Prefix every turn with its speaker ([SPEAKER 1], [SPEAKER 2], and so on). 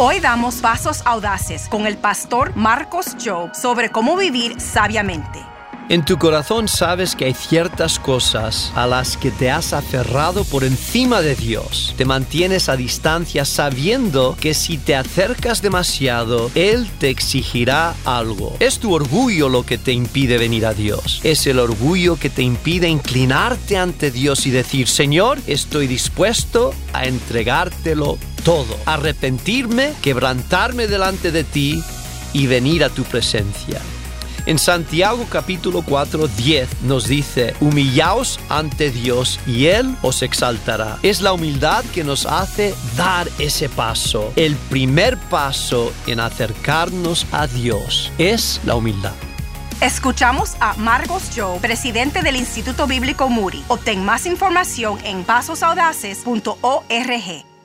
[SPEAKER 1] Hoy damos pasos audaces con el pastor Marcos Job sobre cómo vivir sabiamente.
[SPEAKER 2] En tu corazón sabes que hay ciertas cosas a las que te has aferrado por encima de Dios. Te mantienes a distancia sabiendo que si te acercas demasiado, Él te exigirá algo. Es tu orgullo lo que te impide venir a Dios. Es el orgullo que te impide inclinarte ante Dios y decir, Señor, estoy dispuesto a entregártelo todo. Arrepentirme, quebrantarme delante de ti y venir a tu presencia. En Santiago capítulo 4, 10 nos dice, humillaos ante Dios y Él os exaltará. Es la humildad que nos hace dar ese paso. El primer paso en acercarnos a Dios es la humildad.
[SPEAKER 1] Escuchamos a Marcos Joe, presidente del Instituto Bíblico Muri. Obtén más información en pasosaudaces.org.